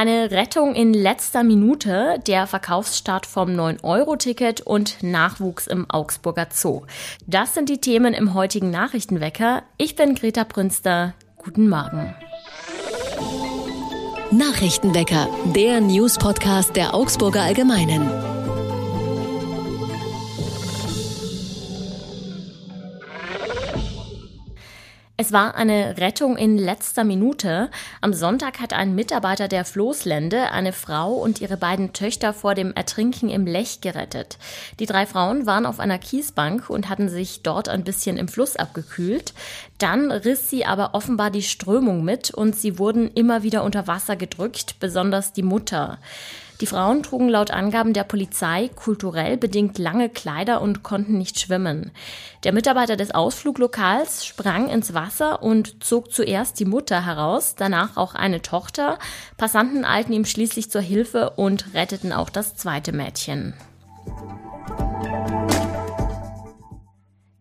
Eine Rettung in letzter Minute, der Verkaufsstart vom 9-Euro-Ticket und Nachwuchs im Augsburger Zoo. Das sind die Themen im heutigen Nachrichtenwecker. Ich bin Greta Brünster. Guten Morgen. Nachrichtenwecker, der News-Podcast der Augsburger Allgemeinen. Es war eine Rettung in letzter Minute. Am Sonntag hat ein Mitarbeiter der Floßlände eine Frau und ihre beiden Töchter vor dem Ertrinken im Lech gerettet. Die drei Frauen waren auf einer Kiesbank und hatten sich dort ein bisschen im Fluss abgekühlt. Dann riss sie aber offenbar die Strömung mit und sie wurden immer wieder unter Wasser gedrückt, besonders die Mutter. Die Frauen trugen laut Angaben der Polizei kulturell bedingt lange Kleider und konnten nicht schwimmen. Der Mitarbeiter des Ausfluglokals sprang ins Wasser und zog zuerst die Mutter heraus, danach auch eine Tochter. Passanten eilten ihm schließlich zur Hilfe und retteten auch das zweite Mädchen.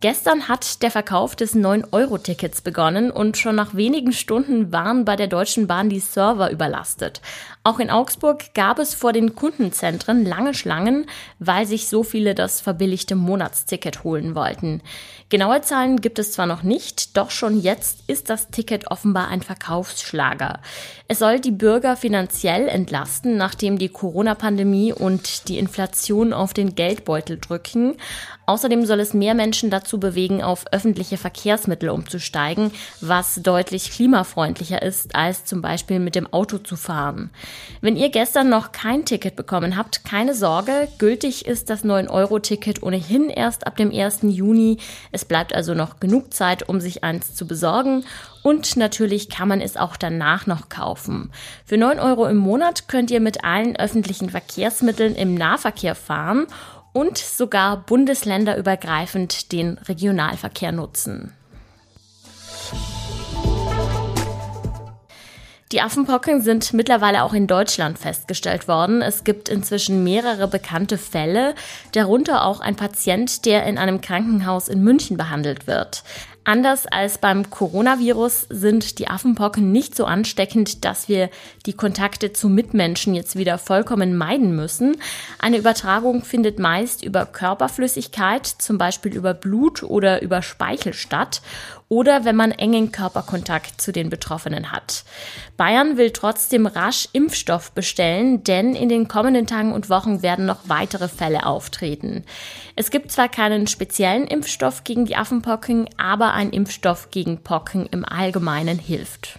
Gestern hat der Verkauf des 9-Euro-Tickets begonnen und schon nach wenigen Stunden waren bei der Deutschen Bahn die Server überlastet. Auch in Augsburg gab es vor den Kundenzentren lange Schlangen, weil sich so viele das verbilligte Monatsticket holen wollten. Genaue Zahlen gibt es zwar noch nicht, doch schon jetzt ist das Ticket offenbar ein Verkaufsschlager. Es soll die Bürger finanziell entlasten, nachdem die Corona-Pandemie und die Inflation auf den Geldbeutel drücken. Außerdem soll es mehr Menschen dazu bewegen, auf öffentliche Verkehrsmittel umzusteigen, was deutlich klimafreundlicher ist, als zum Beispiel mit dem Auto zu fahren. Wenn ihr gestern noch kein Ticket bekommen habt, keine Sorge, gültig ist das 9-Euro-Ticket ohnehin erst ab dem 1. Juni. Es bleibt also noch genug Zeit, um sich eins zu besorgen. Und natürlich kann man es auch danach noch kaufen. Für 9 Euro im Monat könnt ihr mit allen öffentlichen Verkehrsmitteln im Nahverkehr fahren und sogar bundesländerübergreifend den Regionalverkehr nutzen. Die Affenpocken sind mittlerweile auch in Deutschland festgestellt worden. Es gibt inzwischen mehrere bekannte Fälle, darunter auch ein Patient, der in einem Krankenhaus in München behandelt wird. Anders als beim Coronavirus sind die Affenpocken nicht so ansteckend, dass wir die Kontakte zu Mitmenschen jetzt wieder vollkommen meiden müssen. Eine Übertragung findet meist über Körperflüssigkeit, zum Beispiel über Blut oder über Speichel statt oder wenn man engen Körperkontakt zu den Betroffenen hat. Bayern will trotzdem rasch Impfstoff bestellen, denn in den kommenden Tagen und Wochen werden noch weitere Fälle auftreten. Es gibt zwar keinen speziellen Impfstoff gegen die Affenpocken, aber ein Impfstoff gegen Pocken im Allgemeinen hilft.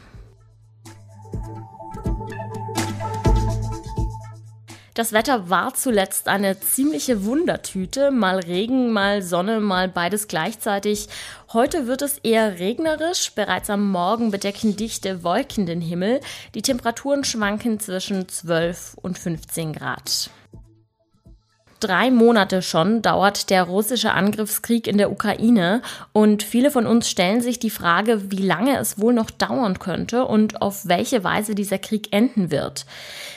Das Wetter war zuletzt eine ziemliche Wundertüte. Mal Regen, mal Sonne, mal beides gleichzeitig. Heute wird es eher regnerisch. Bereits am Morgen bedecken dichte Wolken den Himmel. Die Temperaturen schwanken zwischen 12 und 15 Grad drei Monate schon dauert der russische Angriffskrieg in der Ukraine und viele von uns stellen sich die Frage, wie lange es wohl noch dauern könnte und auf welche Weise dieser Krieg enden wird.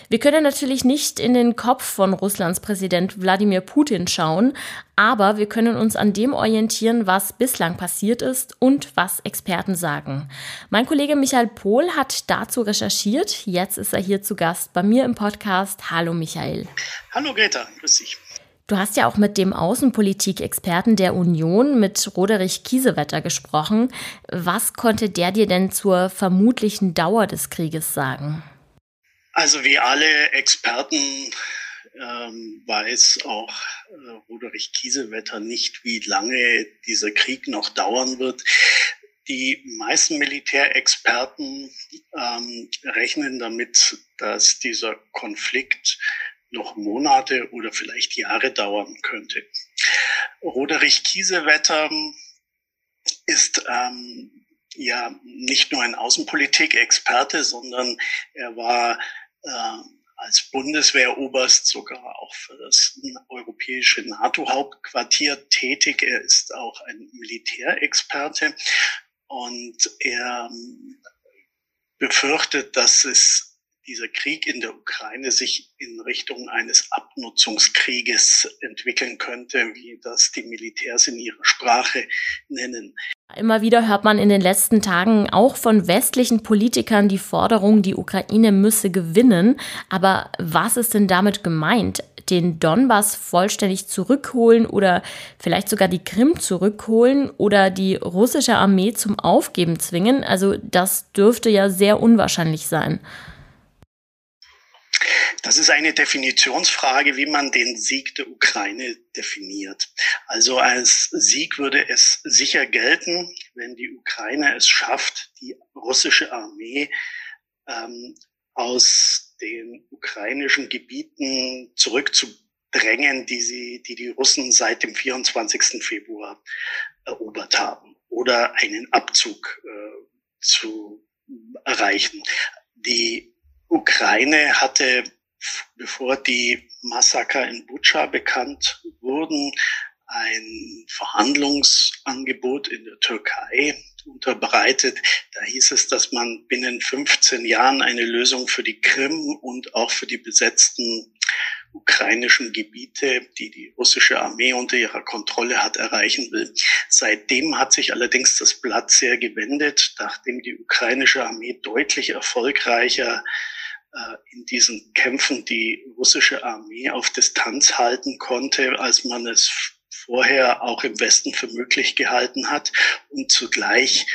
Wir können natürlich nicht in den Kopf von Russlands Präsident Wladimir Putin schauen, aber wir können uns an dem orientieren, was bislang passiert ist und was Experten sagen. Mein Kollege Michael Pohl hat dazu recherchiert. Jetzt ist er hier zu Gast bei mir im Podcast. Hallo Michael. Hallo Greta, grüß dich. Du hast ja auch mit dem Außenpolitik-Experten der Union, mit Roderich Kiesewetter, gesprochen. Was konnte der dir denn zur vermutlichen Dauer des Krieges sagen? Also wie alle Experten ähm, weiß auch äh, Roderich Kiesewetter nicht, wie lange dieser Krieg noch dauern wird. Die meisten Militärexperten ähm, rechnen damit, dass dieser Konflikt noch Monate oder vielleicht Jahre dauern könnte. Roderich Kiesewetter ist ähm, ja nicht nur ein Außenpolitik-Experte, sondern er war äh, als Bundeswehroberst sogar auch für das europäische NATO-Hauptquartier tätig. Er ist auch ein Militärexperte und er ähm, befürchtet, dass es dieser Krieg in der Ukraine sich in Richtung eines Abnutzungskrieges entwickeln könnte, wie das die Militärs in ihrer Sprache nennen. Immer wieder hört man in den letzten Tagen auch von westlichen Politikern die Forderung, die Ukraine müsse gewinnen. Aber was ist denn damit gemeint? Den Donbass vollständig zurückholen oder vielleicht sogar die Krim zurückholen oder die russische Armee zum Aufgeben zwingen? Also das dürfte ja sehr unwahrscheinlich sein. Das ist eine Definitionsfrage, wie man den Sieg der Ukraine definiert. Also als Sieg würde es sicher gelten, wenn die Ukraine es schafft, die russische Armee ähm, aus den ukrainischen Gebieten zurückzudrängen, die sie, die die Russen seit dem 24. Februar erobert haben, oder einen Abzug äh, zu erreichen. Die Ukraine hatte bevor die Massaker in Butscha bekannt wurden, ein Verhandlungsangebot in der Türkei unterbreitet. Da hieß es, dass man binnen 15 Jahren eine Lösung für die Krim und auch für die besetzten ukrainischen Gebiete, die die russische Armee unter ihrer Kontrolle hat, erreichen will. Seitdem hat sich allerdings das Blatt sehr gewendet, nachdem die ukrainische Armee deutlich erfolgreicher in diesen Kämpfen die russische Armee auf Distanz halten konnte, als man es vorher auch im Westen für möglich gehalten hat und zugleich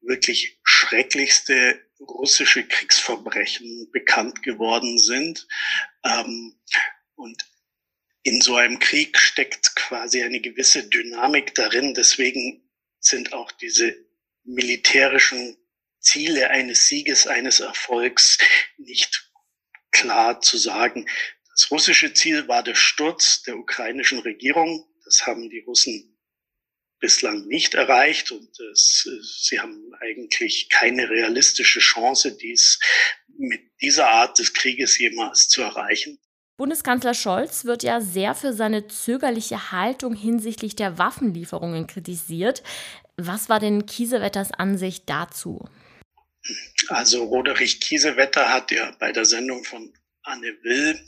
wirklich schrecklichste russische Kriegsverbrechen bekannt geworden sind. Ähm, und in so einem Krieg steckt quasi eine gewisse Dynamik darin. Deswegen sind auch diese militärischen Ziele eines Sieges, eines Erfolgs nicht klar zu sagen. Das russische Ziel war der Sturz der ukrainischen Regierung. Das haben die Russen bislang nicht erreicht und es, sie haben eigentlich keine realistische Chance, dies mit dieser Art des Krieges jemals zu erreichen. Bundeskanzler Scholz wird ja sehr für seine zögerliche Haltung hinsichtlich der Waffenlieferungen kritisiert. Was war denn Kiesewetters Ansicht dazu? Also Roderich Kiesewetter hat ja bei der Sendung von Anne Will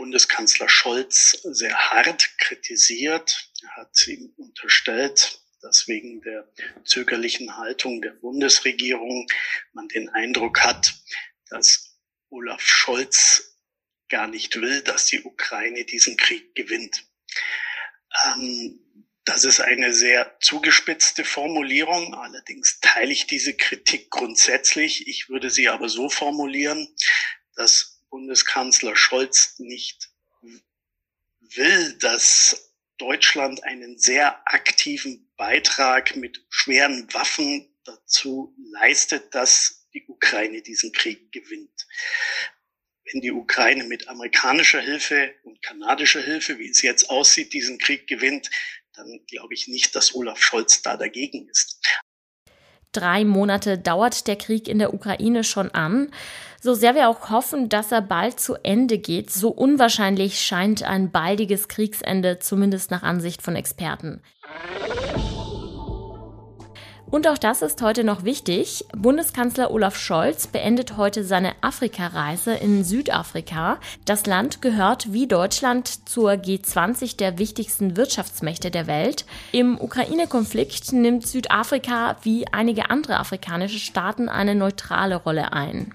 Bundeskanzler Scholz sehr hart kritisiert. Er hat ihm unterstellt, dass wegen der zögerlichen Haltung der Bundesregierung man den Eindruck hat, dass Olaf Scholz gar nicht will, dass die Ukraine diesen Krieg gewinnt. Ähm, das ist eine sehr zugespitzte Formulierung. Allerdings teile ich diese Kritik grundsätzlich. Ich würde sie aber so formulieren, dass Bundeskanzler Scholz nicht will, dass Deutschland einen sehr aktiven Beitrag mit schweren Waffen dazu leistet, dass die Ukraine diesen Krieg gewinnt. Wenn die Ukraine mit amerikanischer Hilfe und kanadischer Hilfe, wie es jetzt aussieht, diesen Krieg gewinnt, dann glaube ich nicht, dass Olaf Scholz da dagegen ist. Drei Monate dauert der Krieg in der Ukraine schon an. So sehr wir auch hoffen, dass er bald zu Ende geht, so unwahrscheinlich scheint ein baldiges Kriegsende, zumindest nach Ansicht von Experten. Und auch das ist heute noch wichtig. Bundeskanzler Olaf Scholz beendet heute seine Afrikareise in Südafrika. Das Land gehört wie Deutschland zur G20 der wichtigsten Wirtschaftsmächte der Welt. Im Ukraine-Konflikt nimmt Südafrika wie einige andere afrikanische Staaten eine neutrale Rolle ein.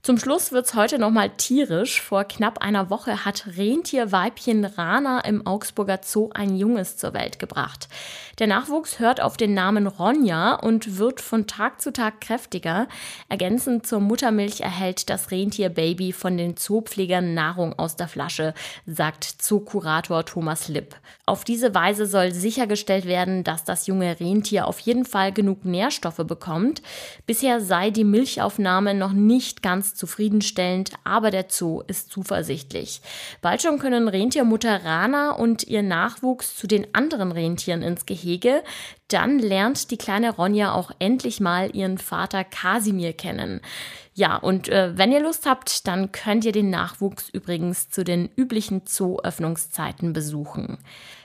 Zum Schluss wird's heute nochmal tierisch. Vor knapp einer Woche hat Rentierweibchen Rana im Augsburger Zoo ein Junges zur Welt gebracht. Der Nachwuchs hört auf den Namen Ronja und wird von Tag zu Tag kräftiger. Ergänzend zur Muttermilch erhält das Rentierbaby von den Zoopflegern Nahrung aus der Flasche, sagt Zookurator Thomas Lipp. Auf diese Weise soll sichergestellt werden, dass das junge Rentier auf jeden Fall genug Nährstoffe bekommt. Bisher sei die Milchaufnahme noch nicht ganz zufriedenstellend, aber der Zoo ist zuversichtlich. Bald schon können Rentiermutter Rana und ihr Nachwuchs zu den anderen Rentieren ins Gehege. Dann lernt die kleine Ronja auch endlich mal ihren Vater Kasimir kennen. Ja, und äh, wenn ihr Lust habt, dann könnt ihr den Nachwuchs übrigens zu den üblichen Zoo-Öffnungszeiten besuchen.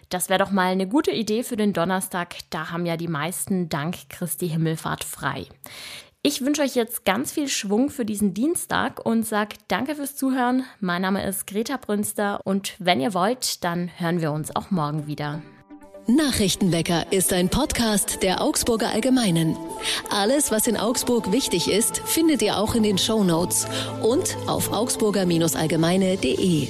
Das wäre doch mal eine gute Idee für den Donnerstag. Da haben ja die meisten dank Christi Himmelfahrt frei. Ich wünsche euch jetzt ganz viel Schwung für diesen Dienstag und sage danke fürs Zuhören. Mein Name ist Greta Brünster und wenn ihr wollt, dann hören wir uns auch morgen wieder. Nachrichtenwecker ist ein Podcast der Augsburger Allgemeinen. Alles, was in Augsburg wichtig ist, findet ihr auch in den Show Notes und auf augsburger-allgemeine.de.